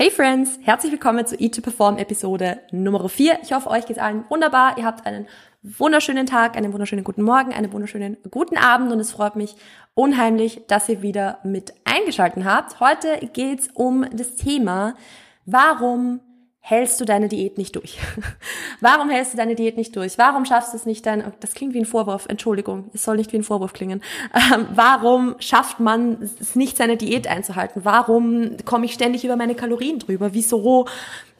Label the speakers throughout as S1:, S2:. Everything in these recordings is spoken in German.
S1: Hey Friends, herzlich willkommen zu Eat to Perform Episode Nummer 4. Ich hoffe, euch geht's allen wunderbar. Ihr habt einen wunderschönen Tag, einen wunderschönen guten Morgen, einen wunderschönen guten Abend und es freut mich unheimlich, dass ihr wieder mit eingeschalten habt. Heute geht's um das Thema, warum hältst du deine Diät nicht durch? Warum hältst du deine Diät nicht durch? Warum schaffst du es nicht, dein, das klingt wie ein Vorwurf, Entschuldigung, es soll nicht wie ein Vorwurf klingen. Ähm, warum schafft man es nicht, seine Diät einzuhalten? Warum komme ich ständig über meine Kalorien drüber? Wieso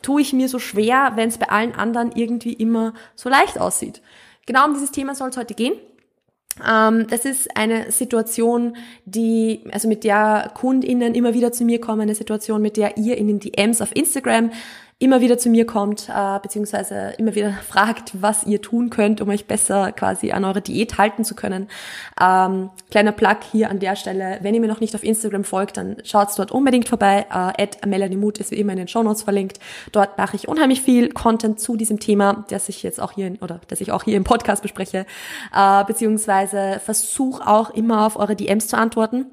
S1: tue ich mir so schwer, wenn es bei allen anderen irgendwie immer so leicht aussieht? Genau um dieses Thema soll es heute gehen. Ähm, das ist eine Situation, die, also mit der KundInnen immer wieder zu mir kommen, eine Situation, mit der ihr in den DMs auf Instagram immer wieder zu mir kommt, äh, beziehungsweise immer wieder fragt, was ihr tun könnt, um euch besser quasi an eure Diät halten zu können. Ähm, kleiner Plug hier an der Stelle, wenn ihr mir noch nicht auf Instagram folgt, dann schaut dort unbedingt vorbei. Äh, Melanie Mut ist wie immer in den Show Notes verlinkt. Dort mache ich unheimlich viel Content zu diesem Thema, das ich jetzt auch hier in, oder das ich auch hier im Podcast bespreche, äh, beziehungsweise versuche auch immer auf eure DMs zu antworten.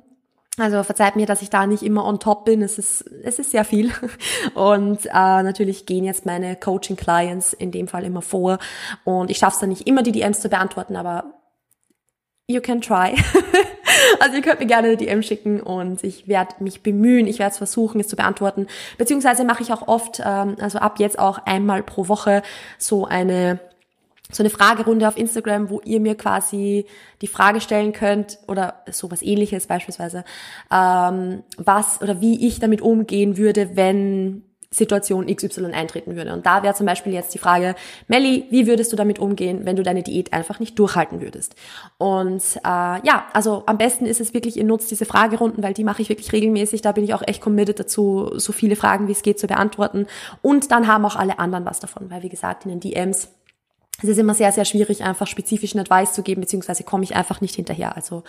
S1: Also verzeiht mir, dass ich da nicht immer on top bin. Es ist, es ist sehr viel. Und äh, natürlich gehen jetzt meine Coaching-Clients in dem Fall immer vor. Und ich schaffe es dann nicht immer, die DMs zu beantworten, aber you can try. also ihr könnt mir gerne eine DM schicken und ich werde mich bemühen, ich werde es versuchen, es zu beantworten. Beziehungsweise mache ich auch oft, ähm, also ab jetzt auch einmal pro Woche so eine so eine Fragerunde auf Instagram, wo ihr mir quasi die Frage stellen könnt oder sowas ähnliches beispielsweise, ähm, was oder wie ich damit umgehen würde, wenn Situation XY eintreten würde. Und da wäre zum Beispiel jetzt die Frage, Melli, wie würdest du damit umgehen, wenn du deine Diät einfach nicht durchhalten würdest? Und äh, ja, also am besten ist es wirklich, ihr nutzt diese Fragerunden, weil die mache ich wirklich regelmäßig. Da bin ich auch echt committed dazu, so viele Fragen wie es geht zu beantworten. Und dann haben auch alle anderen was davon, weil wie gesagt, in den DMs es ist immer sehr, sehr schwierig, einfach spezifischen Advice zu geben, beziehungsweise komme ich einfach nicht hinterher. Also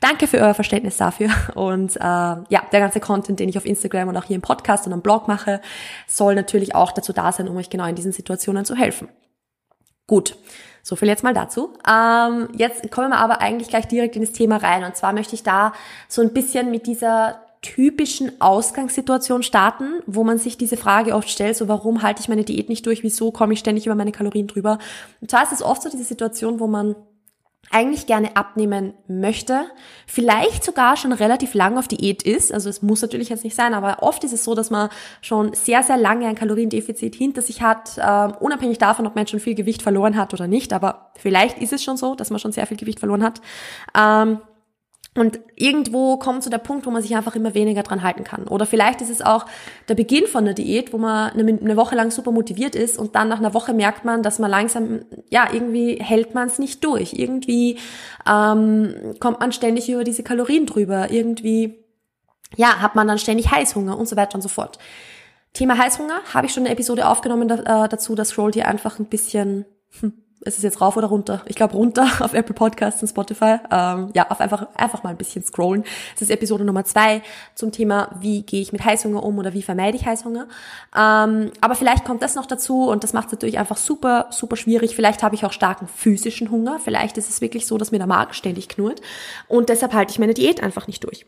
S1: danke für euer Verständnis dafür. Und äh, ja, der ganze Content, den ich auf Instagram und auch hier im Podcast und am Blog mache, soll natürlich auch dazu da sein, um euch genau in diesen Situationen zu helfen. Gut, so viel jetzt mal dazu. Ähm, jetzt kommen wir aber eigentlich gleich direkt in das Thema rein. Und zwar möchte ich da so ein bisschen mit dieser typischen Ausgangssituation starten, wo man sich diese Frage oft stellt, so warum halte ich meine Diät nicht durch, wieso komme ich ständig über meine Kalorien drüber. Und zwar ist es oft so diese Situation, wo man eigentlich gerne abnehmen möchte, vielleicht sogar schon relativ lang auf Diät ist, also es muss natürlich jetzt nicht sein, aber oft ist es so, dass man schon sehr, sehr lange ein Kaloriendefizit hinter sich hat, äh, unabhängig davon, ob man schon viel Gewicht verloren hat oder nicht, aber vielleicht ist es schon so, dass man schon sehr viel Gewicht verloren hat. Ähm, und irgendwo kommt so der Punkt, wo man sich einfach immer weniger dran halten kann. Oder vielleicht ist es auch der Beginn von einer Diät, wo man eine, Woche lang super motiviert ist und dann nach einer Woche merkt man, dass man langsam, ja, irgendwie hält man es nicht durch. Irgendwie ähm, kommt man ständig über diese Kalorien drüber. Irgendwie, ja, hat man dann ständig Heißhunger und so weiter und so fort. Thema Heißhunger habe ich schon eine Episode aufgenommen da, äh, dazu. Das scrollt ihr einfach ein bisschen hm, ist es jetzt rauf oder runter? Ich glaube runter auf Apple Podcasts und Spotify. Ähm, ja, auf einfach, einfach mal ein bisschen scrollen. Das ist Episode Nummer zwei zum Thema, wie gehe ich mit Heißhunger um oder wie vermeide ich Heißhunger. Ähm, aber vielleicht kommt das noch dazu und das macht es natürlich einfach super, super schwierig. Vielleicht habe ich auch starken physischen Hunger. Vielleicht ist es wirklich so, dass mir der Magen ständig knurrt und deshalb halte ich meine Diät einfach nicht durch.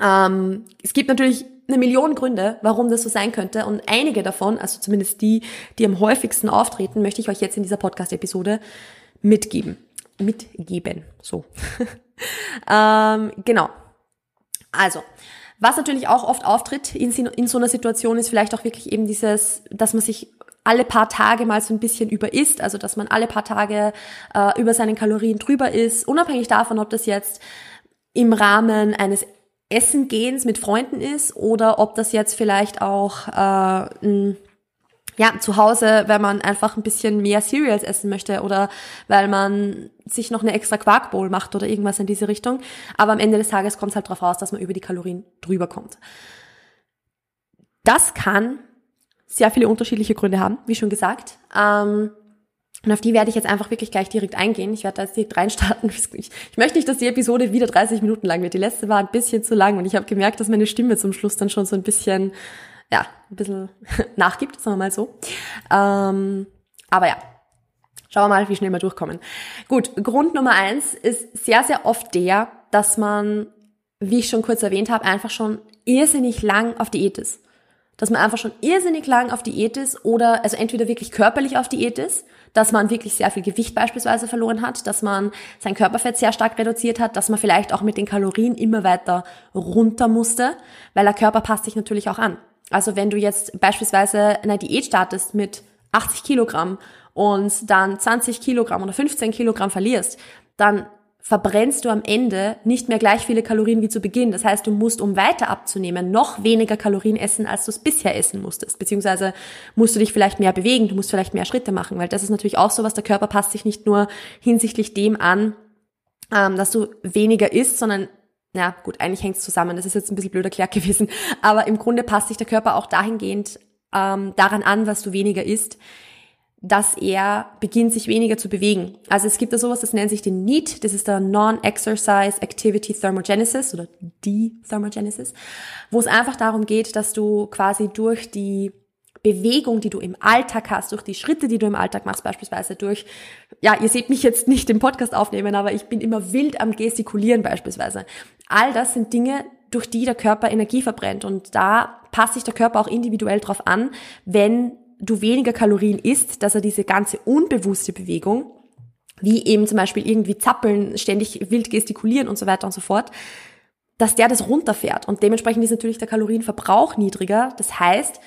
S1: Ähm, es gibt natürlich eine Million Gründe, warum das so sein könnte. Und einige davon, also zumindest die, die am häufigsten auftreten, möchte ich euch jetzt in dieser Podcast-Episode mitgeben. Mitgeben. So. ähm, genau. Also, was natürlich auch oft auftritt in, in so einer Situation, ist vielleicht auch wirklich eben dieses, dass man sich alle paar Tage mal so ein bisschen über isst, also dass man alle paar Tage äh, über seinen Kalorien drüber ist, unabhängig davon, ob das jetzt im Rahmen eines Essen gehens mit Freunden ist oder ob das jetzt vielleicht auch äh, ein ja, zu Hause, wenn man einfach ein bisschen mehr Cereals essen möchte oder weil man sich noch eine extra Quarkbowl macht oder irgendwas in diese Richtung. Aber am Ende des Tages kommt es halt darauf raus, dass man über die Kalorien drüber kommt. Das kann sehr viele unterschiedliche Gründe haben, wie schon gesagt. Ähm, und auf die werde ich jetzt einfach wirklich gleich direkt eingehen. Ich werde da jetzt direkt reinstarten. Ich, möchte nicht, dass die Episode wieder 30 Minuten lang wird. Die letzte war ein bisschen zu lang und ich habe gemerkt, dass meine Stimme zum Schluss dann schon so ein bisschen, ja, ein bisschen nachgibt, sagen wir mal so. Ähm, aber ja, schauen wir mal, wie schnell wir durchkommen. Gut, Grund Nummer eins ist sehr, sehr oft der, dass man, wie ich schon kurz erwähnt habe, einfach schon irrsinnig lang auf Diät ist. dass man einfach schon irrsinnig lang auf Diät ist oder also entweder wirklich körperlich auf Diät ist, dass man wirklich sehr viel Gewicht beispielsweise verloren hat, dass man sein Körperfett sehr stark reduziert hat, dass man vielleicht auch mit den Kalorien immer weiter runter musste, weil der Körper passt sich natürlich auch an. Also wenn du jetzt beispielsweise eine Diät startest mit 80 Kilogramm und dann 20 Kilogramm oder 15 Kilogramm verlierst, dann verbrennst du am Ende nicht mehr gleich viele Kalorien wie zu Beginn. Das heißt, du musst, um weiter abzunehmen, noch weniger Kalorien essen, als du es bisher essen musstest. Beziehungsweise musst du dich vielleicht mehr bewegen, du musst vielleicht mehr Schritte machen, weil das ist natürlich auch so was, der Körper passt sich nicht nur hinsichtlich dem an, ähm, dass du weniger isst, sondern ja, gut, eigentlich hängt es zusammen. Das ist jetzt ein bisschen blöder erklärt gewesen. Aber im Grunde passt sich der Körper auch dahingehend ähm, daran an, was du weniger isst dass er beginnt, sich weniger zu bewegen. Also es gibt da sowas, das nennt sich den NEAT, das ist der Non-Exercise Activity Thermogenesis oder D-Thermogenesis, wo es einfach darum geht, dass du quasi durch die Bewegung, die du im Alltag hast, durch die Schritte, die du im Alltag machst, beispielsweise durch, ja, ihr seht mich jetzt nicht im Podcast aufnehmen, aber ich bin immer wild am Gestikulieren beispielsweise. All das sind Dinge, durch die der Körper Energie verbrennt und da passt sich der Körper auch individuell drauf an, wenn du weniger Kalorien isst, dass er diese ganze unbewusste Bewegung, wie eben zum Beispiel irgendwie zappeln, ständig wild gestikulieren und so weiter und so fort, dass der das runterfährt. Und dementsprechend ist natürlich der Kalorienverbrauch niedriger. Das heißt,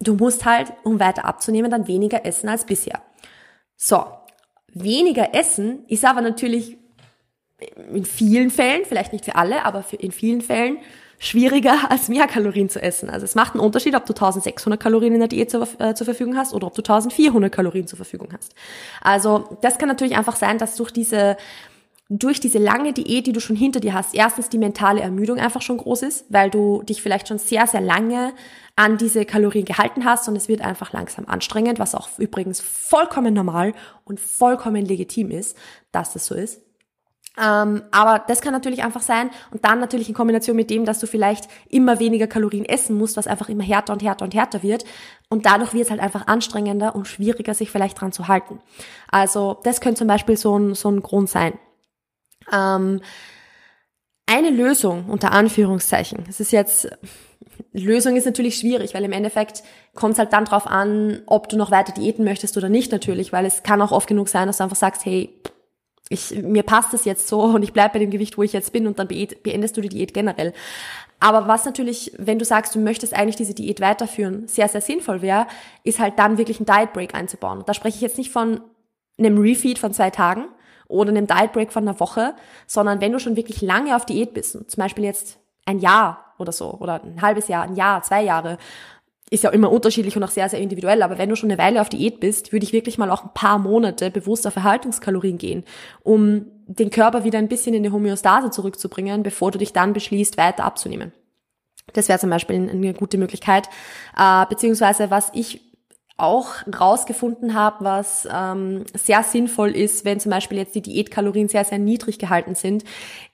S1: du musst halt, um weiter abzunehmen, dann weniger essen als bisher. So, weniger essen ist aber natürlich in vielen Fällen, vielleicht nicht für alle, aber in vielen Fällen schwieriger, als mehr Kalorien zu essen. Also es macht einen Unterschied, ob du 1600 Kalorien in der Diät zur, äh, zur Verfügung hast oder ob du 1400 Kalorien zur Verfügung hast. Also das kann natürlich einfach sein, dass durch diese durch diese lange Diät, die du schon hinter dir hast, erstens die mentale Ermüdung einfach schon groß ist, weil du dich vielleicht schon sehr, sehr lange an diese Kalorien gehalten hast und es wird einfach langsam anstrengend, was auch übrigens vollkommen normal und vollkommen legitim ist, dass das so ist. Ähm, aber das kann natürlich einfach sein und dann natürlich in Kombination mit dem, dass du vielleicht immer weniger Kalorien essen musst, was einfach immer härter und härter und härter wird. Und dadurch wird es halt einfach anstrengender und schwieriger, sich vielleicht dran zu halten. Also das könnte zum Beispiel so ein, so ein Grund sein. Ähm, eine Lösung unter Anführungszeichen. Es ist jetzt Lösung ist natürlich schwierig, weil im Endeffekt kommt es halt dann drauf an, ob du noch weiter diäten möchtest oder nicht natürlich, weil es kann auch oft genug sein, dass du einfach sagst, hey, ich, mir passt es jetzt so und ich bleibe bei dem Gewicht, wo ich jetzt bin und dann beendest du die Diät generell. Aber was natürlich, wenn du sagst, du möchtest eigentlich diese Diät weiterführen, sehr, sehr sinnvoll wäre, ist halt dann wirklich einen Diet Break einzubauen. Da spreche ich jetzt nicht von einem Refeed von zwei Tagen oder einem Diet Break von einer Woche, sondern wenn du schon wirklich lange auf Diät bist, zum Beispiel jetzt ein Jahr oder so, oder ein halbes Jahr, ein Jahr, zwei Jahre, ist ja immer unterschiedlich und auch sehr, sehr individuell, aber wenn du schon eine Weile auf Diät bist, würde ich wirklich mal auch ein paar Monate bewusst auf Erhaltungskalorien gehen, um den Körper wieder ein bisschen in die Homöostase zurückzubringen, bevor du dich dann beschließt, weiter abzunehmen. Das wäre zum Beispiel eine gute Möglichkeit. Äh, beziehungsweise was ich auch rausgefunden habe, was ähm, sehr sinnvoll ist, wenn zum Beispiel jetzt die Diätkalorien sehr, sehr niedrig gehalten sind,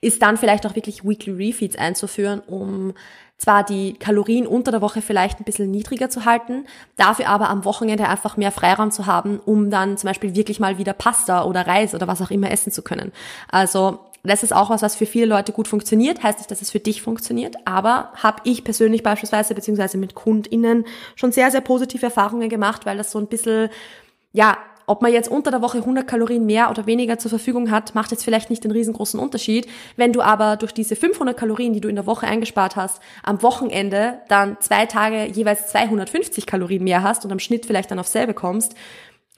S1: ist dann vielleicht auch wirklich Weekly Refeeds einzuführen, um zwar die Kalorien unter der Woche vielleicht ein bisschen niedriger zu halten, dafür aber am Wochenende einfach mehr Freiraum zu haben, um dann zum Beispiel wirklich mal wieder Pasta oder Reis oder was auch immer essen zu können. Also das ist auch was, was für viele Leute gut funktioniert. Heißt nicht, dass es für dich funktioniert, aber habe ich persönlich beispielsweise beziehungsweise mit KundInnen schon sehr, sehr positive Erfahrungen gemacht, weil das so ein bisschen, ja, ob man jetzt unter der Woche 100 Kalorien mehr oder weniger zur Verfügung hat, macht jetzt vielleicht nicht den riesengroßen Unterschied. Wenn du aber durch diese 500 Kalorien, die du in der Woche eingespart hast, am Wochenende dann zwei Tage jeweils 250 Kalorien mehr hast und am Schnitt vielleicht dann auf selbe kommst,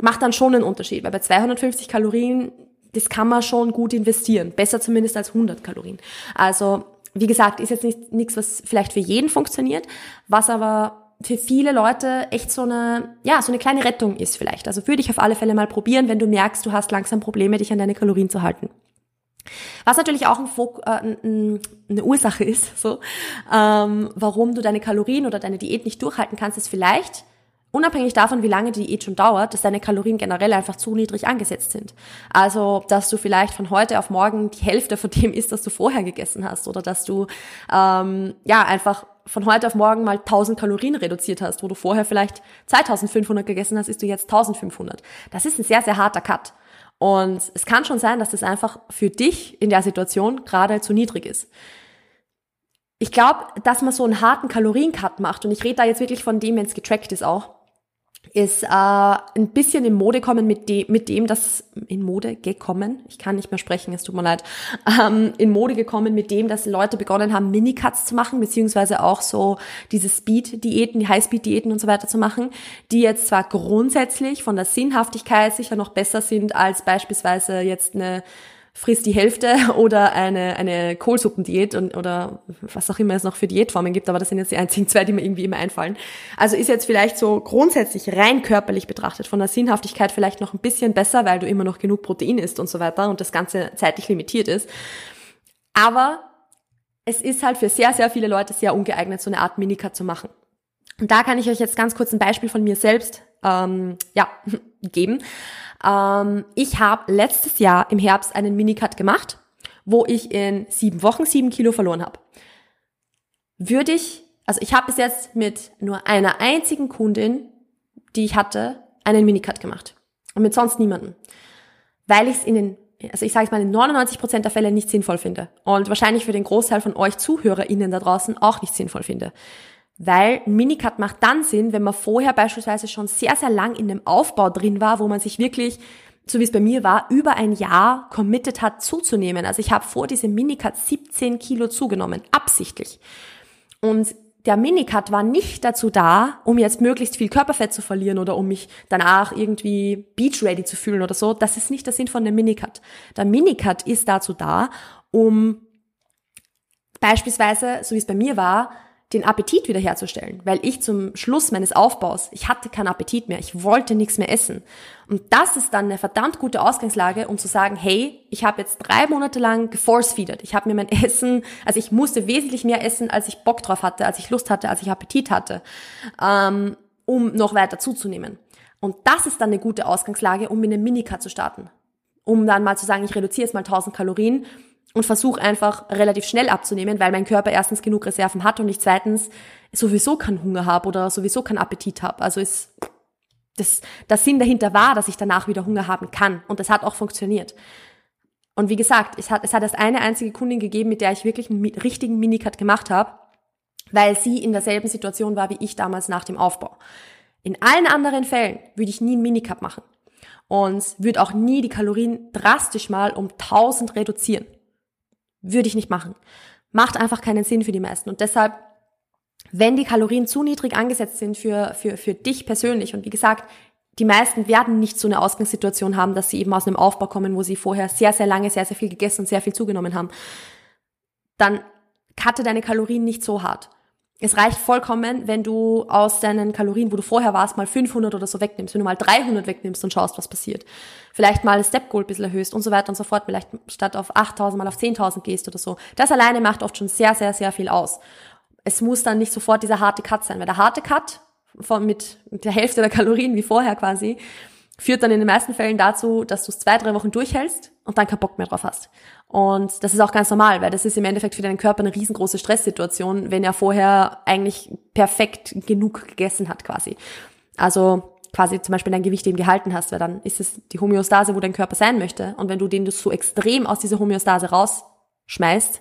S1: macht dann schon einen Unterschied. Weil bei 250 Kalorien, das kann man schon gut investieren. Besser zumindest als 100 Kalorien. Also, wie gesagt, ist jetzt nicht nichts, was vielleicht für jeden funktioniert, was aber für viele Leute echt so eine, ja, so eine kleine Rettung ist vielleicht. Also würde ich auf alle Fälle mal probieren, wenn du merkst, du hast langsam Probleme, dich an deine Kalorien zu halten. Was natürlich auch ein Fok äh, eine Ursache ist, so, ähm, warum du deine Kalorien oder deine Diät nicht durchhalten kannst, ist vielleicht, unabhängig davon, wie lange die Diät schon dauert, dass deine Kalorien generell einfach zu niedrig angesetzt sind. Also, dass du vielleicht von heute auf morgen die Hälfte von dem isst, was du vorher gegessen hast, oder dass du ähm, ja einfach von heute auf morgen mal 1000 Kalorien reduziert hast, wo du vorher vielleicht 2500 gegessen hast, isst du jetzt 1500. Das ist ein sehr, sehr harter Cut. Und es kann schon sein, dass das einfach für dich in der Situation gerade zu niedrig ist. ich glaube, dass man so einen harten Kaloriencut macht, und ich rede da jetzt wirklich von dem, wenn es getrackt ist auch, ist äh, ein bisschen in Mode kommen mit, de mit dem, dass in Mode gekommen, ich kann nicht mehr sprechen, es tut mir leid, ähm, in Mode gekommen mit dem, dass Leute begonnen haben, Minicuts zu machen, beziehungsweise auch so diese Speed-Diäten, die High-Speed-Diäten und so weiter zu machen, die jetzt zwar grundsätzlich von der Sinnhaftigkeit sicher noch besser sind als beispielsweise jetzt eine frisst die Hälfte oder eine, eine Kohlsuppendiät und, oder was auch immer es noch für Diätformen gibt, aber das sind jetzt die einzigen zwei, die mir irgendwie immer einfallen. Also ist jetzt vielleicht so grundsätzlich rein körperlich betrachtet von der Sinnhaftigkeit vielleicht noch ein bisschen besser, weil du immer noch genug Protein isst und so weiter und das Ganze zeitlich limitiert ist. Aber es ist halt für sehr, sehr viele Leute sehr ungeeignet, so eine Art Minicut zu machen. Und da kann ich euch jetzt ganz kurz ein Beispiel von mir selbst ähm, ja, geben. Ähm, ich habe letztes Jahr im Herbst einen Minicut gemacht, wo ich in sieben Wochen sieben Kilo verloren habe. Würde ich, also ich habe bis jetzt mit nur einer einzigen Kundin, die ich hatte, einen Minicut gemacht. Und mit sonst niemanden. Weil ich es in den, also ich sage es mal, in 99 Prozent der Fälle nicht sinnvoll finde. Und wahrscheinlich für den Großteil von euch ZuhörerInnen da draußen auch nicht sinnvoll finde. Weil ein Minicut macht dann Sinn, wenn man vorher beispielsweise schon sehr, sehr lang in einem Aufbau drin war, wo man sich wirklich, so wie es bei mir war, über ein Jahr committed hat zuzunehmen. Also ich habe vor diesem Minicut 17 Kilo zugenommen, absichtlich. Und der Minicut war nicht dazu da, um jetzt möglichst viel Körperfett zu verlieren oder um mich danach irgendwie beach ready zu fühlen oder so. Das ist nicht der Sinn von dem Minicut. Der Minicut ist dazu da, um beispielsweise, so wie es bei mir war, den Appetit wiederherzustellen, weil ich zum Schluss meines Aufbaus, ich hatte keinen Appetit mehr, ich wollte nichts mehr essen. Und das ist dann eine verdammt gute Ausgangslage, um zu sagen, hey, ich habe jetzt drei Monate lang geforce-feeded. Ich habe mir mein Essen, also ich musste wesentlich mehr essen, als ich Bock drauf hatte, als ich Lust hatte, als ich Appetit hatte, ähm, um noch weiter zuzunehmen. Und das ist dann eine gute Ausgangslage, um mit einem Minicut zu starten. Um dann mal zu sagen, ich reduziere jetzt mal 1000 Kalorien und versuche einfach relativ schnell abzunehmen, weil mein Körper erstens genug Reserven hat und ich zweitens sowieso keinen Hunger habe oder sowieso keinen Appetit habe. Also ist das, das Sinn dahinter war, dass ich danach wieder Hunger haben kann und das hat auch funktioniert. Und wie gesagt, es hat, es hat erst eine einzige Kundin gegeben, mit der ich wirklich einen richtigen Minicut gemacht habe, weil sie in derselben Situation war wie ich damals nach dem Aufbau. In allen anderen Fällen würde ich nie einen Minicut machen und würde auch nie die Kalorien drastisch mal um 1000 reduzieren. Würde ich nicht machen. Macht einfach keinen Sinn für die meisten. Und deshalb, wenn die Kalorien zu niedrig angesetzt sind für, für, für dich persönlich, und wie gesagt, die meisten werden nicht so eine Ausgangssituation haben, dass sie eben aus einem Aufbau kommen, wo sie vorher sehr, sehr lange, sehr, sehr viel gegessen und sehr viel zugenommen haben, dann cutte deine Kalorien nicht so hart. Es reicht vollkommen, wenn du aus deinen Kalorien, wo du vorher warst, mal 500 oder so wegnimmst. Wenn du mal 300 wegnimmst und schaust, was passiert. Vielleicht mal das Step Goal ein bisschen erhöhst und so weiter und so fort. Vielleicht statt auf 8000 mal auf 10.000 gehst oder so. Das alleine macht oft schon sehr, sehr, sehr viel aus. Es muss dann nicht sofort dieser harte Cut sein, weil der harte Cut von mit der Hälfte der Kalorien wie vorher quasi führt dann in den meisten Fällen dazu, dass du es zwei, drei Wochen durchhältst und dann keinen Bock mehr drauf hast. Und das ist auch ganz normal, weil das ist im Endeffekt für deinen Körper eine riesengroße Stresssituation, wenn er vorher eigentlich perfekt genug gegessen hat quasi. Also quasi zum Beispiel dein Gewicht eben gehalten hast, weil dann ist es die Homöostase, wo dein Körper sein möchte. Und wenn du den so extrem aus dieser Homöostase rausschmeißt,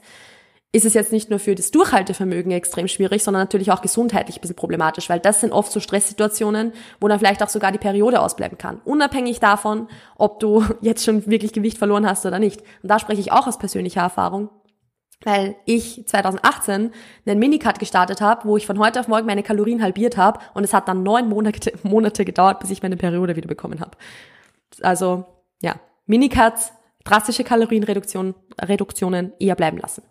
S1: ist es jetzt nicht nur für das Durchhaltevermögen extrem schwierig, sondern natürlich auch gesundheitlich ein bisschen problematisch, weil das sind oft so Stresssituationen, wo dann vielleicht auch sogar die Periode ausbleiben kann. Unabhängig davon, ob du jetzt schon wirklich Gewicht verloren hast oder nicht. Und da spreche ich auch aus persönlicher Erfahrung, weil ich 2018 einen Minicut gestartet habe, wo ich von heute auf morgen meine Kalorien halbiert habe und es hat dann neun Monate, Monate gedauert, bis ich meine Periode wieder bekommen habe. Also ja, Minicuts, drastische Kalorienreduktionen Reduktionen eher bleiben lassen.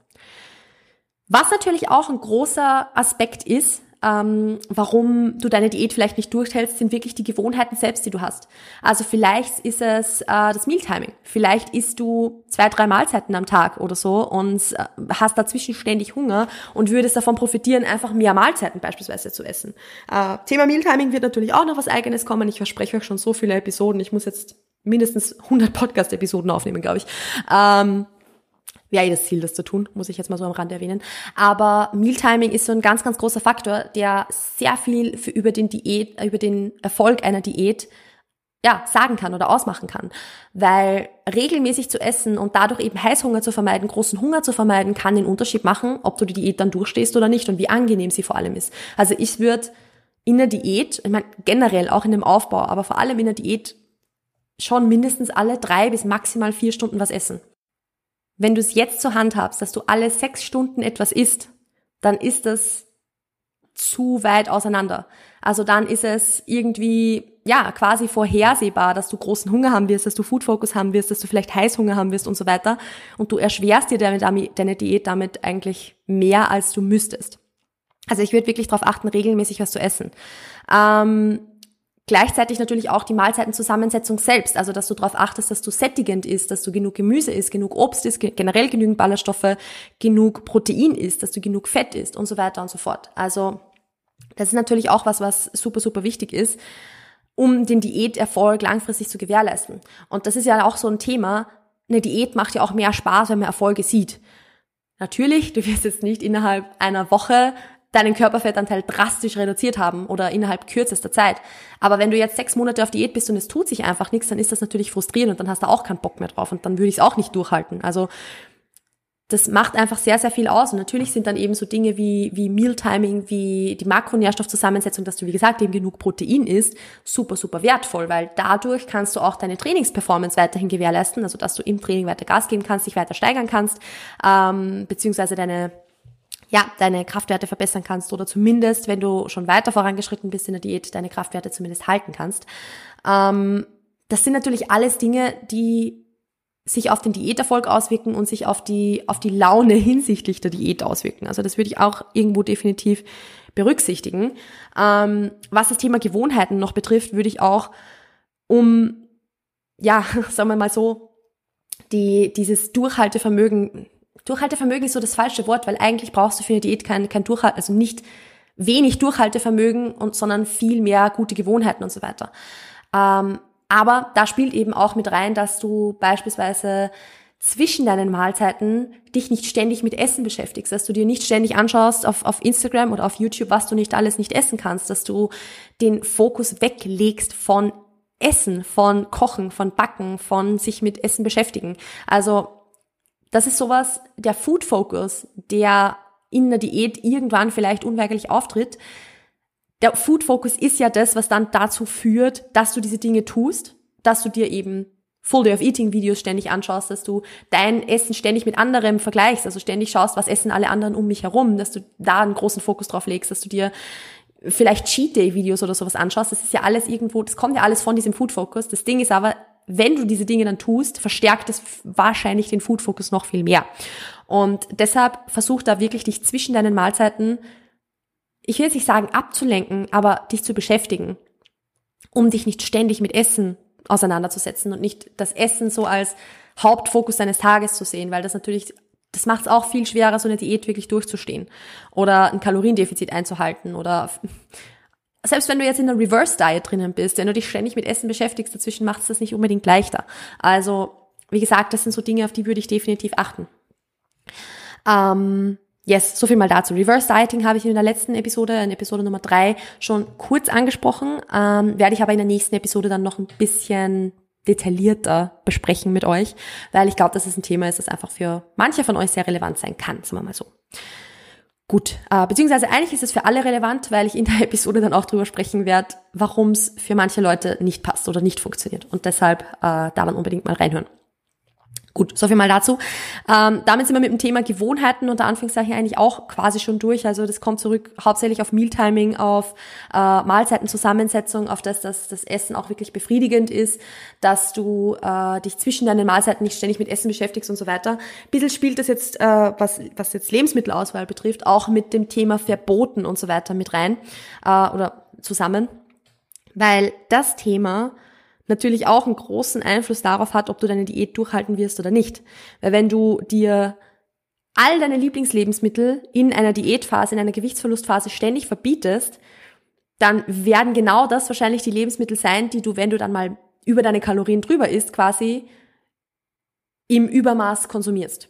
S1: Was natürlich auch ein großer Aspekt ist, ähm, warum du deine Diät vielleicht nicht durchhältst, sind wirklich die Gewohnheiten selbst, die du hast. Also vielleicht ist es äh, das Mealtiming. Vielleicht isst du zwei, drei Mahlzeiten am Tag oder so und äh, hast dazwischen ständig Hunger und würdest davon profitieren, einfach mehr Mahlzeiten beispielsweise zu essen. Äh, Thema Mealtiming wird natürlich auch noch was eigenes kommen. Ich verspreche euch schon so viele Episoden. Ich muss jetzt mindestens 100 Podcast-Episoden aufnehmen, glaube ich. Ähm, wäre das Ziel, das zu tun, muss ich jetzt mal so am Rand erwähnen. Aber Mealtiming ist so ein ganz, ganz großer Faktor, der sehr viel für über den Diät, über den Erfolg einer Diät ja, sagen kann oder ausmachen kann. Weil regelmäßig zu essen und dadurch eben Heißhunger zu vermeiden, großen Hunger zu vermeiden, kann den Unterschied machen, ob du die Diät dann durchstehst oder nicht und wie angenehm sie vor allem ist. Also ich würde in der Diät, ich meine generell auch in dem Aufbau, aber vor allem in der Diät schon mindestens alle drei bis maximal vier Stunden was essen. Wenn du es jetzt zur Hand hast, dass du alle sechs Stunden etwas isst, dann ist das zu weit auseinander. Also dann ist es irgendwie, ja, quasi vorhersehbar, dass du großen Hunger haben wirst, dass du Food Focus haben wirst, dass du vielleicht Heißhunger haben wirst und so weiter. Und du erschwerst dir deine, deine Diät damit eigentlich mehr, als du müsstest. Also ich würde wirklich darauf achten, regelmäßig was zu essen. Ähm, Gleichzeitig natürlich auch die Mahlzeitenzusammensetzung selbst, also dass du darauf achtest, dass du sättigend isst, dass du genug Gemüse isst, genug Obst isst, generell genügend Ballaststoffe, genug Protein isst, dass du genug Fett isst und so weiter und so fort. Also das ist natürlich auch was, was super, super wichtig ist, um den Diäterfolg langfristig zu gewährleisten. Und das ist ja auch so ein Thema, eine Diät macht ja auch mehr Spaß, wenn man Erfolge sieht. Natürlich, du wirst jetzt nicht innerhalb einer Woche deinen Körperfettanteil drastisch reduziert haben oder innerhalb kürzester Zeit. Aber wenn du jetzt sechs Monate auf Diät bist und es tut sich einfach nichts, dann ist das natürlich frustrierend und dann hast du auch keinen Bock mehr drauf und dann würde ich es auch nicht durchhalten. Also das macht einfach sehr, sehr viel aus. Und natürlich sind dann eben so Dinge wie, wie Mealtiming, wie die Makronährstoffzusammensetzung, dass du, wie gesagt, eben genug Protein isst, super, super wertvoll, weil dadurch kannst du auch deine Trainingsperformance weiterhin gewährleisten, also dass du im Training weiter Gas geben kannst, dich weiter steigern kannst, ähm, beziehungsweise deine ja, deine Kraftwerte verbessern kannst oder zumindest, wenn du schon weiter vorangeschritten bist in der Diät, deine Kraftwerte zumindest halten kannst. Ähm, das sind natürlich alles Dinge, die sich auf den Diäterfolg auswirken und sich auf die, auf die Laune hinsichtlich der Diät auswirken. Also das würde ich auch irgendwo definitiv berücksichtigen. Ähm, was das Thema Gewohnheiten noch betrifft, würde ich auch um, ja, sagen wir mal so, die, dieses Durchhaltevermögen Durchhaltevermögen ist so das falsche Wort, weil eigentlich brauchst du für eine Diät kein, kein Durchhalte, also nicht wenig Durchhaltevermögen und, sondern viel mehr gute Gewohnheiten und so weiter. Ähm, aber da spielt eben auch mit rein, dass du beispielsweise zwischen deinen Mahlzeiten dich nicht ständig mit Essen beschäftigst, dass du dir nicht ständig anschaust auf, auf Instagram oder auf YouTube, was du nicht alles nicht essen kannst, dass du den Fokus weglegst von Essen, von Kochen, von Backen, von sich mit Essen beschäftigen. Also das ist sowas, der Food Focus, der in der Diät irgendwann vielleicht unweigerlich auftritt. Der Food Focus ist ja das, was dann dazu führt, dass du diese Dinge tust, dass du dir eben Full Day of Eating Videos ständig anschaust, dass du dein Essen ständig mit anderem vergleichst, also ständig schaust, was essen alle anderen um mich herum, dass du da einen großen Fokus drauf legst, dass du dir vielleicht Cheat Day Videos oder sowas anschaust. Das ist ja alles irgendwo, das kommt ja alles von diesem Food Focus. Das Ding ist aber, wenn du diese Dinge dann tust, verstärkt es wahrscheinlich den Food Focus noch viel mehr. Und deshalb versuch da wirklich dich zwischen deinen Mahlzeiten, ich will jetzt nicht sagen abzulenken, aber dich zu beschäftigen, um dich nicht ständig mit Essen auseinanderzusetzen und nicht das Essen so als Hauptfokus deines Tages zu sehen, weil das natürlich, das macht es auch viel schwerer, so eine Diät wirklich durchzustehen oder ein Kaloriendefizit einzuhalten oder selbst wenn du jetzt in der Reverse Diet drinnen bist, wenn du dich ständig mit Essen beschäftigst, dazwischen macht es das nicht unbedingt leichter. Also, wie gesagt, das sind so Dinge, auf die würde ich definitiv achten. Ähm, yes, so viel mal dazu. Reverse Dieting habe ich in der letzten Episode, in Episode Nummer drei, schon kurz angesprochen, ähm, werde ich aber in der nächsten Episode dann noch ein bisschen detaillierter besprechen mit euch, weil ich glaube, dass es ein Thema ist, das einfach für manche von euch sehr relevant sein kann, sagen wir mal so. Gut, äh, beziehungsweise eigentlich ist es für alle relevant, weil ich in der Episode dann auch drüber sprechen werde, warum es für manche Leute nicht passt oder nicht funktioniert. Und deshalb äh, da dann unbedingt mal reinhören. Gut, so viel mal dazu. Ähm, damit sind wir mit dem Thema Gewohnheiten unter Anführungszeichen eigentlich auch quasi schon durch. Also das kommt zurück hauptsächlich auf Mealtiming, auf äh, Mahlzeitenzusammensetzung, auf das, dass das Essen auch wirklich befriedigend ist, dass du äh, dich zwischen deinen Mahlzeiten nicht ständig mit Essen beschäftigst und so weiter. Ein bisschen spielt das jetzt, äh, was, was jetzt Lebensmittelauswahl betrifft, auch mit dem Thema Verboten und so weiter mit rein äh, oder zusammen. Weil das Thema natürlich auch einen großen Einfluss darauf hat, ob du deine Diät durchhalten wirst oder nicht. Weil wenn du dir all deine Lieblingslebensmittel in einer Diätphase, in einer Gewichtsverlustphase ständig verbietest, dann werden genau das wahrscheinlich die Lebensmittel sein, die du, wenn du dann mal über deine Kalorien drüber isst, quasi im Übermaß konsumierst.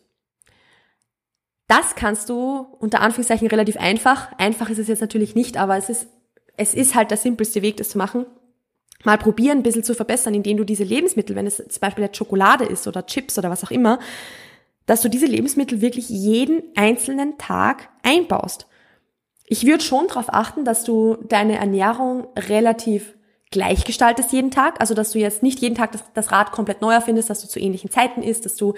S1: Das kannst du unter Anführungszeichen relativ einfach. Einfach ist es jetzt natürlich nicht, aber es ist, es ist halt der simpelste Weg, das zu machen mal probieren, ein bisschen zu verbessern, indem du diese Lebensmittel, wenn es zum Beispiel jetzt Schokolade ist oder Chips oder was auch immer, dass du diese Lebensmittel wirklich jeden einzelnen Tag einbaust. Ich würde schon darauf achten, dass du deine Ernährung relativ gleich gestaltest jeden Tag. Also, dass du jetzt nicht jeden Tag das, das Rad komplett neu erfindest, dass du zu ähnlichen Zeiten isst, dass du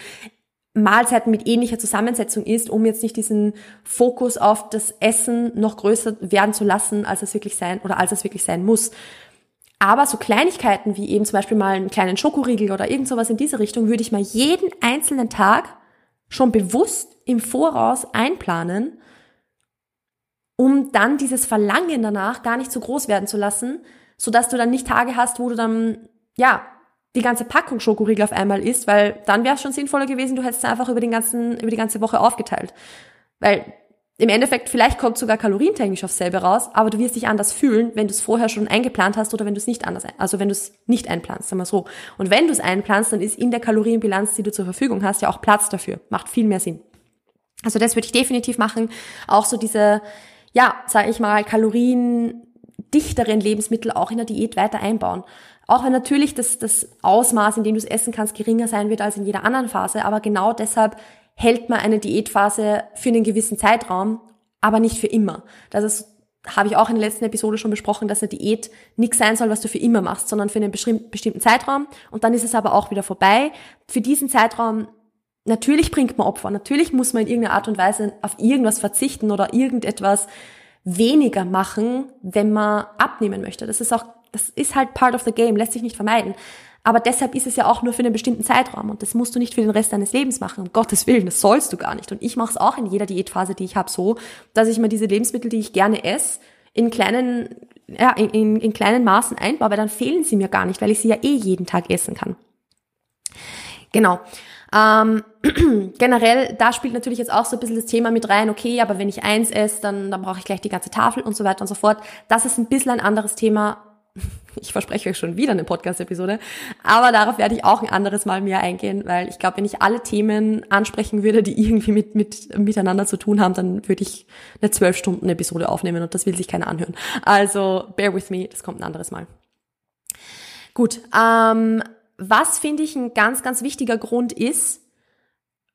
S1: Mahlzeiten mit ähnlicher Zusammensetzung isst, um jetzt nicht diesen Fokus auf das Essen noch größer werden zu lassen, als es wirklich sein oder als es wirklich sein muss. Aber so Kleinigkeiten wie eben zum Beispiel mal einen kleinen Schokoriegel oder irgend sowas in diese Richtung würde ich mal jeden einzelnen Tag schon bewusst im Voraus einplanen, um dann dieses Verlangen danach gar nicht so groß werden zu lassen, so dass du dann nicht Tage hast, wo du dann, ja, die ganze Packung Schokoriegel auf einmal isst, weil dann wäre es schon sinnvoller gewesen, du hättest es einfach über den ganzen, über die ganze Woche aufgeteilt. Weil im Endeffekt, vielleicht kommt sogar kalorientechnisch aufs selbe raus, aber du wirst dich anders fühlen, wenn du es vorher schon eingeplant hast oder wenn du es nicht anders, also wenn du es nicht einplanst, sagen wir so. Und wenn du es einplanst, dann ist in der Kalorienbilanz, die du zur Verfügung hast, ja auch Platz dafür. Macht viel mehr Sinn. Also das würde ich definitiv machen. Auch so diese, ja, sage ich mal, kaloriendichteren Lebensmittel auch in der Diät weiter einbauen. Auch wenn natürlich das, das Ausmaß, in dem du es essen kannst, geringer sein wird als in jeder anderen Phase, aber genau deshalb hält man eine Diätphase für einen gewissen Zeitraum, aber nicht für immer. Das ist habe ich auch in der letzten Episode schon besprochen, dass eine Diät nichts sein soll, was du für immer machst, sondern für einen bestimmten Zeitraum. Und dann ist es aber auch wieder vorbei. Für diesen Zeitraum, natürlich bringt man Opfer. Natürlich muss man in irgendeiner Art und Weise auf irgendwas verzichten oder irgendetwas weniger machen, wenn man abnehmen möchte. Das ist auch, das ist halt part of the game, lässt sich nicht vermeiden. Aber deshalb ist es ja auch nur für einen bestimmten Zeitraum und das musst du nicht für den Rest deines Lebens machen. Um Gottes Willen, das sollst du gar nicht. Und ich mache es auch in jeder Diätphase, die ich habe, so, dass ich mir diese Lebensmittel, die ich gerne esse, in kleinen, ja, in, in, in kleinen Maßen einbaue, weil dann fehlen sie mir gar nicht, weil ich sie ja eh jeden Tag essen kann. Genau. Ähm, generell, da spielt natürlich jetzt auch so ein bisschen das Thema mit rein, okay, aber wenn ich eins esse, dann, dann brauche ich gleich die ganze Tafel und so weiter und so fort. Das ist ein bisschen ein anderes Thema, ich verspreche euch schon wieder eine Podcast-Episode, aber darauf werde ich auch ein anderes Mal mehr eingehen, weil ich glaube, wenn ich alle Themen ansprechen würde, die irgendwie mit, mit miteinander zu tun haben, dann würde ich eine zwölf Stunden Episode aufnehmen und das will sich keiner anhören. Also bear with me, das kommt ein anderes Mal. Gut, ähm, was finde ich ein ganz, ganz wichtiger Grund ist,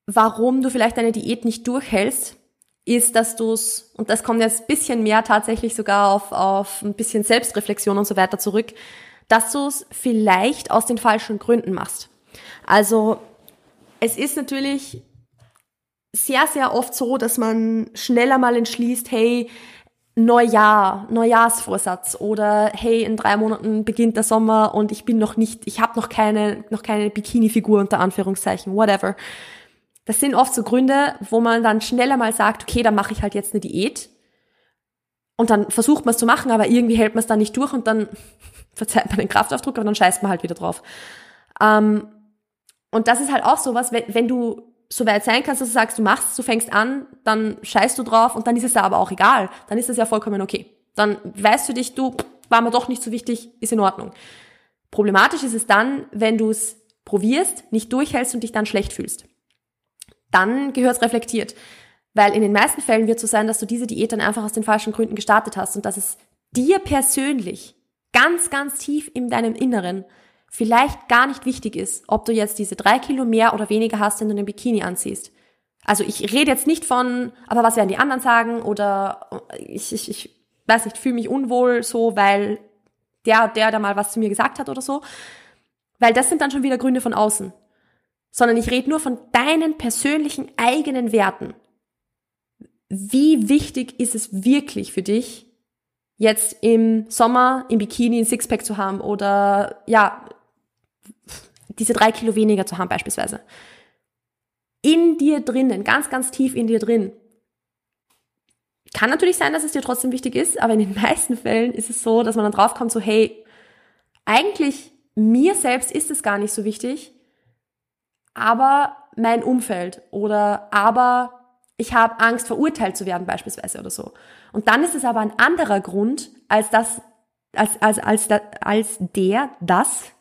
S1: warum du vielleicht deine Diät nicht durchhältst, ist, dass du es, und das kommt jetzt ein bisschen mehr tatsächlich sogar auf, auf ein bisschen Selbstreflexion und so weiter zurück, dass du es vielleicht aus den falschen Gründen machst. Also es ist natürlich sehr, sehr oft so, dass man schneller mal entschließt, hey, Neujahr, Neujahrsvorsatz oder hey, in drei Monaten beginnt der Sommer und ich bin noch nicht, ich habe noch keine, noch keine Bikini-Figur unter Anführungszeichen, whatever. Das sind oft so Gründe, wo man dann schneller mal sagt, okay, dann mache ich halt jetzt eine Diät. Und dann versucht man es zu machen, aber irgendwie hält man es dann nicht durch und dann verzeiht man den Kraftaufdruck, aber dann scheißt man halt wieder drauf. Ähm, und das ist halt auch sowas, wenn, wenn du so weit sein kannst, dass du sagst, du machst, du fängst an, dann scheißt du drauf und dann ist es ja aber auch egal. Dann ist es ja vollkommen okay. Dann weißt du dich, du, war mir doch nicht so wichtig, ist in Ordnung. Problematisch ist es dann, wenn du es probierst, nicht durchhältst und dich dann schlecht fühlst dann gehört es reflektiert. Weil in den meisten Fällen wird es so sein, dass du diese Diät dann einfach aus den falschen Gründen gestartet hast und dass es dir persönlich ganz, ganz tief in deinem Inneren vielleicht gar nicht wichtig ist, ob du jetzt diese drei Kilo mehr oder weniger hast, wenn du einen Bikini anziehst. Also ich rede jetzt nicht von, aber was werden die anderen sagen oder ich, ich, ich weiß nicht, fühle mich unwohl so, weil der, der da mal was zu mir gesagt hat oder so. Weil das sind dann schon wieder Gründe von außen sondern ich rede nur von deinen persönlichen eigenen Werten. Wie wichtig ist es wirklich für dich, jetzt im Sommer im Bikini ein Sixpack zu haben oder ja, diese drei Kilo weniger zu haben beispielsweise. In dir drinnen, ganz, ganz tief in dir drin. Kann natürlich sein, dass es dir trotzdem wichtig ist, aber in den meisten Fällen ist es so, dass man dann draufkommt, so hey, eigentlich mir selbst ist es gar nicht so wichtig, aber mein Umfeld oder aber ich habe Angst, verurteilt zu werden beispielsweise oder so. Und dann ist es aber ein anderer Grund als das, als, als, als, als der, das,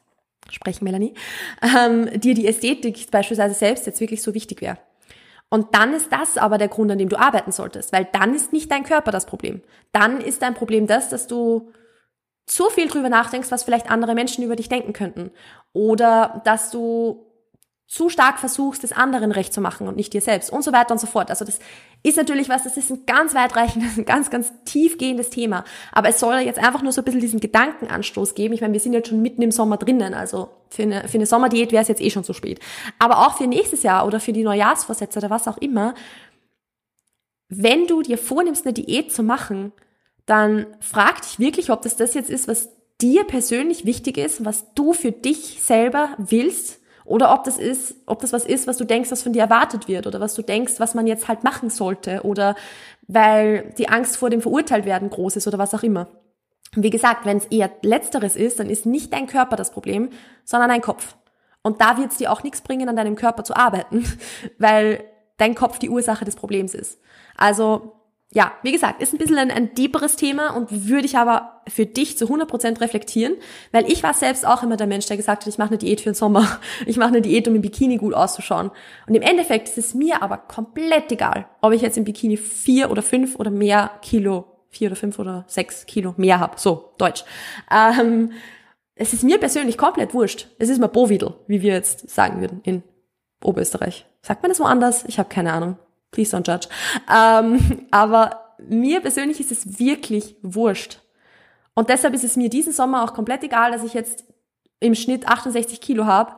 S1: sprechen Melanie, ähm, dir die Ästhetik beispielsweise selbst jetzt wirklich so wichtig wäre. Und dann ist das aber der Grund, an dem du arbeiten solltest, weil dann ist nicht dein Körper das Problem. Dann ist dein Problem das, dass du zu viel drüber nachdenkst, was vielleicht andere Menschen über dich denken könnten. Oder dass du zu stark versuchst, es anderen recht zu machen und nicht dir selbst und so weiter und so fort. Also das ist natürlich was, das ist ein ganz weitreichendes, ein ganz, ganz tiefgehendes Thema. Aber es soll jetzt einfach nur so ein bisschen diesen Gedankenanstoß geben. Ich meine, wir sind jetzt schon mitten im Sommer drinnen, also für eine, für eine Sommerdiät wäre es jetzt eh schon zu spät. Aber auch für nächstes Jahr oder für die Neujahrsvorsätze oder was auch immer, wenn du dir vornimmst, eine Diät zu machen, dann frag dich wirklich, ob das das jetzt ist, was dir persönlich wichtig ist, was du für dich selber willst oder ob das ist, ob das was ist, was du denkst, was von dir erwartet wird oder was du denkst, was man jetzt halt machen sollte oder weil die Angst vor dem verurteilt werden groß ist oder was auch immer. Wie gesagt, wenn es eher letzteres ist, dann ist nicht dein Körper das Problem, sondern dein Kopf. Und da wird es dir auch nichts bringen, an deinem Körper zu arbeiten, weil dein Kopf die Ursache des Problems ist. Also ja, wie gesagt, ist ein bisschen ein, ein deeperes Thema und würde ich aber für dich zu 100% reflektieren, weil ich war selbst auch immer der Mensch, der gesagt hat, ich mache eine Diät für den Sommer, ich mache eine Diät, um im Bikini gut auszuschauen. Und im Endeffekt ist es mir aber komplett egal, ob ich jetzt im Bikini vier oder fünf oder mehr Kilo, vier oder fünf oder sechs Kilo mehr habe, so, Deutsch. Ähm, es ist mir persönlich komplett wurscht. Es ist mir Bovidel, wie wir jetzt sagen würden in Oberösterreich. Sagt man das woanders? Ich habe keine Ahnung. Please don't judge. Ähm, aber mir persönlich ist es wirklich wurscht. Und deshalb ist es mir diesen Sommer auch komplett egal, dass ich jetzt im Schnitt 68 Kilo habe,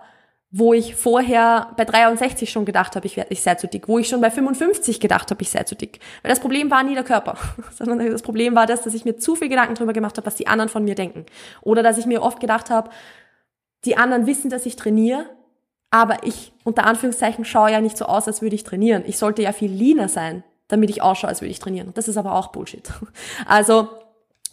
S1: wo ich vorher bei 63 schon gedacht habe, ich, werde, ich sei zu dick, wo ich schon bei 55 gedacht habe, ich sei zu dick. Weil das Problem war nie der Körper, sondern das Problem war das, dass ich mir zu viel Gedanken darüber gemacht habe, was die anderen von mir denken. Oder dass ich mir oft gedacht habe, die anderen wissen, dass ich trainiere, aber ich, unter Anführungszeichen, schaue ja nicht so aus, als würde ich trainieren. Ich sollte ja viel leaner sein, damit ich ausschaue, als würde ich trainieren. Das ist aber auch Bullshit. Also,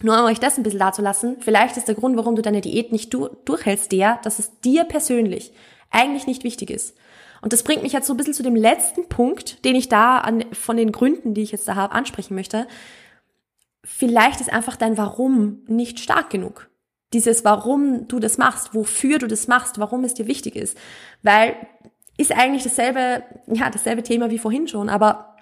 S1: nur um euch das ein bisschen dazulassen, vielleicht ist der Grund, warum du deine Diät nicht du durchhältst, der, dass es dir persönlich eigentlich nicht wichtig ist. Und das bringt mich jetzt so ein bisschen zu dem letzten Punkt, den ich da an, von den Gründen, die ich jetzt da habe, ansprechen möchte. Vielleicht ist einfach dein Warum nicht stark genug dieses, warum du das machst, wofür du das machst, warum es dir wichtig ist. Weil ist eigentlich dasselbe, ja, dasselbe Thema wie vorhin schon, aber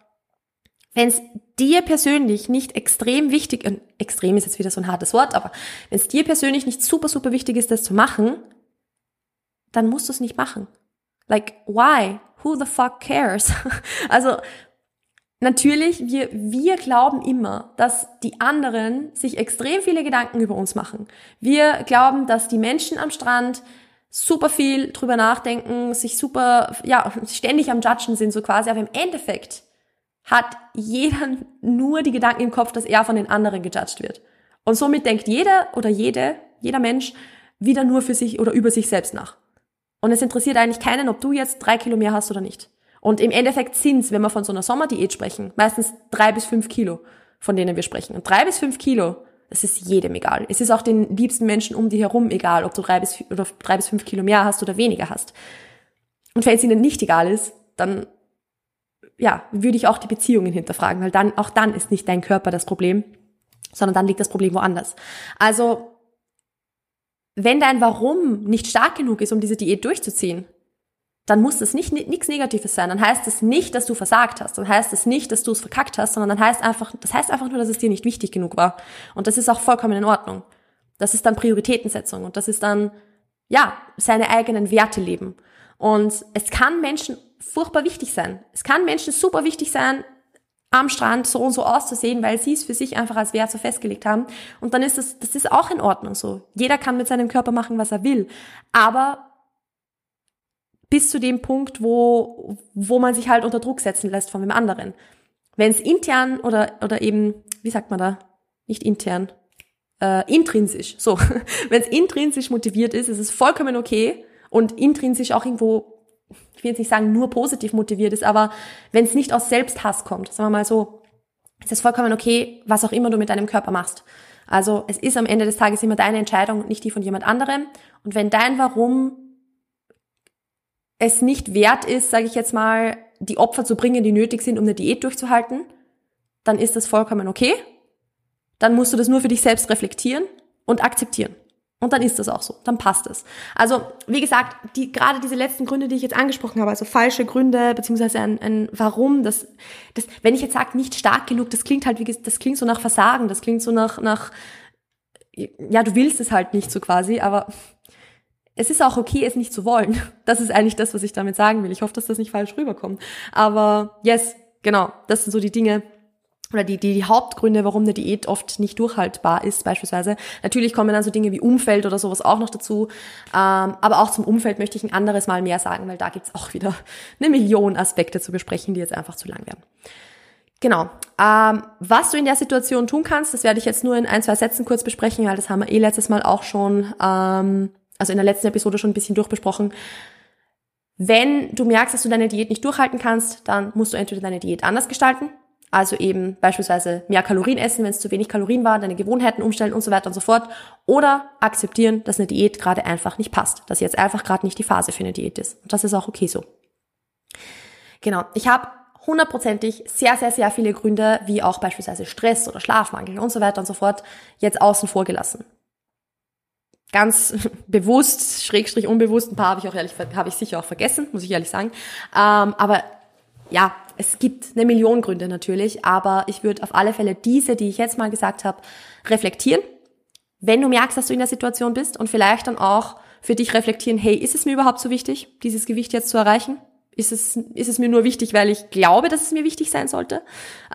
S1: wenn es dir persönlich nicht extrem wichtig, äh, extrem ist jetzt wieder so ein hartes Wort, aber wenn es dir persönlich nicht super, super wichtig ist, das zu machen, dann musst du es nicht machen. Like, why? Who the fuck cares? also, Natürlich, wir, wir glauben immer, dass die anderen sich extrem viele Gedanken über uns machen. Wir glauben, dass die Menschen am Strand super viel drüber nachdenken, sich super, ja, ständig am Judgen sind, so quasi. Aber im Endeffekt hat jeder nur die Gedanken im Kopf, dass er von den anderen gejudged wird. Und somit denkt jeder oder jede, jeder Mensch wieder nur für sich oder über sich selbst nach. Und es interessiert eigentlich keinen, ob du jetzt drei Kilo mehr hast oder nicht. Und im Endeffekt sind's, wenn wir von so einer Sommerdiät sprechen, meistens drei bis fünf Kilo, von denen wir sprechen. Und drei bis fünf Kilo, das ist jedem egal. Es ist auch den liebsten Menschen um dich herum egal, ob du drei bis, oder drei bis fünf Kilo mehr hast oder weniger hast. Und wenn es ihnen nicht egal ist, dann, ja, würde ich auch die Beziehungen hinterfragen, weil dann, auch dann ist nicht dein Körper das Problem, sondern dann liegt das Problem woanders. Also, wenn dein Warum nicht stark genug ist, um diese Diät durchzuziehen, dann muss das nicht nichts Negatives sein. Dann heißt es nicht, dass du versagt hast. Dann heißt es nicht, dass du es verkackt hast, sondern dann heißt einfach, das heißt einfach nur, dass es dir nicht wichtig genug war. Und das ist auch vollkommen in Ordnung. Das ist dann Prioritätensetzung und das ist dann, ja, seine eigenen Werte leben. Und es kann Menschen furchtbar wichtig sein. Es kann Menschen super wichtig sein, am Strand so und so auszusehen, weil sie es für sich einfach als Wert so festgelegt haben. Und dann ist das, das ist auch in Ordnung so. Jeder kann mit seinem Körper machen, was er will. Aber bis zu dem Punkt, wo, wo man sich halt unter Druck setzen lässt von dem anderen. Wenn es intern oder, oder eben, wie sagt man da? Nicht intern, äh, intrinsisch, so. Wenn es intrinsisch motiviert ist, ist es vollkommen okay und intrinsisch auch irgendwo, ich will jetzt nicht sagen nur positiv motiviert ist, aber wenn es nicht aus Selbsthass kommt, sagen wir mal so, ist es vollkommen okay, was auch immer du mit deinem Körper machst. Also es ist am Ende des Tages immer deine Entscheidung und nicht die von jemand anderem. Und wenn dein Warum es nicht wert ist, sage ich jetzt mal, die Opfer zu bringen, die nötig sind, um eine Diät durchzuhalten, dann ist das vollkommen okay. Dann musst du das nur für dich selbst reflektieren und akzeptieren. Und dann ist das auch so, dann passt es. Also, wie gesagt, die, gerade diese letzten Gründe, die ich jetzt angesprochen habe, also falsche Gründe, beziehungsweise ein, ein Warum, das, das, wenn ich jetzt sage, nicht stark genug, das klingt halt wie, das klingt so nach Versagen, das klingt so nach, nach, ja, du willst es halt nicht so quasi, aber es ist auch okay, es nicht zu wollen. Das ist eigentlich das, was ich damit sagen will. Ich hoffe, dass das nicht falsch rüberkommt. Aber yes, genau, das sind so die Dinge, oder die, die, die Hauptgründe, warum eine Diät oft nicht durchhaltbar ist, beispielsweise. Natürlich kommen dann so Dinge wie Umfeld oder sowas auch noch dazu. Ähm, aber auch zum Umfeld möchte ich ein anderes Mal mehr sagen, weil da gibt's auch wieder eine Million Aspekte zu besprechen, die jetzt einfach zu lang werden. Genau. Ähm, was du in der Situation tun kannst, das werde ich jetzt nur in ein, zwei Sätzen kurz besprechen, weil das haben wir eh letztes Mal auch schon, ähm, also in der letzten Episode schon ein bisschen durchbesprochen. Wenn du merkst, dass du deine Diät nicht durchhalten kannst, dann musst du entweder deine Diät anders gestalten, also eben beispielsweise mehr Kalorien essen, wenn es zu wenig Kalorien war, deine Gewohnheiten umstellen und so weiter und so fort. Oder akzeptieren, dass eine Diät gerade einfach nicht passt, dass jetzt einfach gerade nicht die Phase für eine Diät ist. Und das ist auch okay so. Genau, ich habe hundertprozentig sehr, sehr, sehr viele Gründe, wie auch beispielsweise Stress oder Schlafmangel und so weiter und so fort, jetzt außen vor gelassen. Ganz bewusst, schrägstrich unbewusst, ein paar habe ich auch ehrlich, habe ich sicher auch vergessen, muss ich ehrlich sagen. Ähm, aber ja, es gibt eine Million Gründe natürlich, aber ich würde auf alle Fälle diese, die ich jetzt mal gesagt habe, reflektieren. Wenn du merkst, dass du in der Situation bist und vielleicht dann auch für dich reflektieren, hey, ist es mir überhaupt so wichtig, dieses Gewicht jetzt zu erreichen? Ist es, ist es mir nur wichtig, weil ich glaube, dass es mir wichtig sein sollte?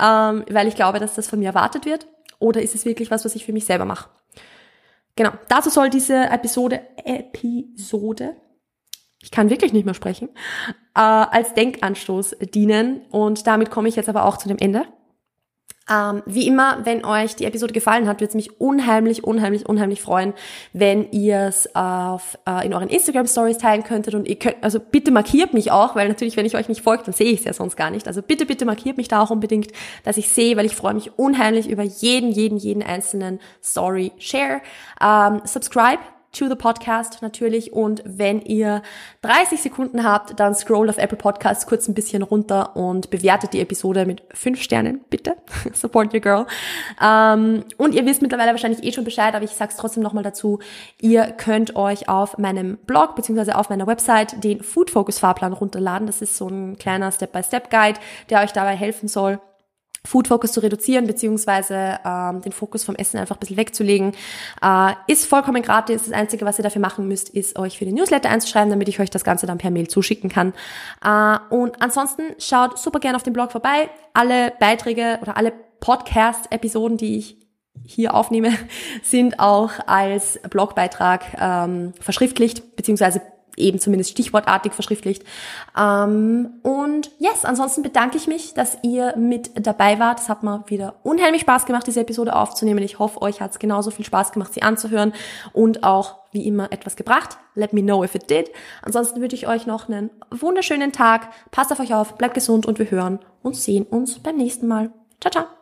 S1: Ähm, weil ich glaube, dass das von mir erwartet wird? Oder ist es wirklich was, was ich für mich selber mache? Genau, dazu soll diese Episode, Episode ich kann wirklich nicht mehr sprechen, äh, als Denkanstoß dienen. Und damit komme ich jetzt aber auch zu dem Ende. Ähm, wie immer, wenn euch die Episode gefallen hat, würde es mich unheimlich, unheimlich, unheimlich freuen, wenn ihr es auf, äh, in euren Instagram Stories teilen könntet und ihr könnt, also bitte markiert mich auch, weil natürlich, wenn ich euch nicht folgt, dann sehe ich es ja sonst gar nicht. Also bitte, bitte markiert mich da auch unbedingt, dass ich sehe, weil ich freue mich unheimlich über jeden, jeden, jeden einzelnen Story Share. Ähm, subscribe to the Podcast natürlich. Und wenn ihr 30 Sekunden habt, dann scroll auf Apple Podcasts kurz ein bisschen runter und bewertet die Episode mit fünf Sternen, bitte. Support your girl. Ähm, und ihr wisst mittlerweile wahrscheinlich eh schon Bescheid, aber ich sag's trotzdem nochmal dazu. Ihr könnt euch auf meinem Blog beziehungsweise auf meiner Website den Food Focus Fahrplan runterladen. Das ist so ein kleiner Step-by-Step-Guide, der euch dabei helfen soll, Food Focus zu reduzieren, beziehungsweise ähm, den Fokus vom Essen einfach ein bisschen wegzulegen. Äh, ist vollkommen gratis. Das Einzige, was ihr dafür machen müsst, ist euch für den Newsletter einzuschreiben, damit ich euch das Ganze dann per Mail zuschicken kann. Äh, und ansonsten schaut super gerne auf dem Blog vorbei. Alle Beiträge oder alle Podcast-Episoden, die ich hier aufnehme, sind auch als Blogbeitrag ähm, verschriftlicht, beziehungsweise eben zumindest stichwortartig verschriftlicht. Ähm, und yes, ansonsten bedanke ich mich, dass ihr mit dabei wart. Es hat mir wieder unheimlich Spaß gemacht, diese Episode aufzunehmen. Ich hoffe, euch hat es genauso viel Spaß gemacht, sie anzuhören und auch wie immer etwas gebracht. Let me know if it did. Ansonsten wünsche ich euch noch einen wunderschönen Tag. Passt auf euch auf, bleibt gesund und wir hören und sehen uns beim nächsten Mal. Ciao, ciao.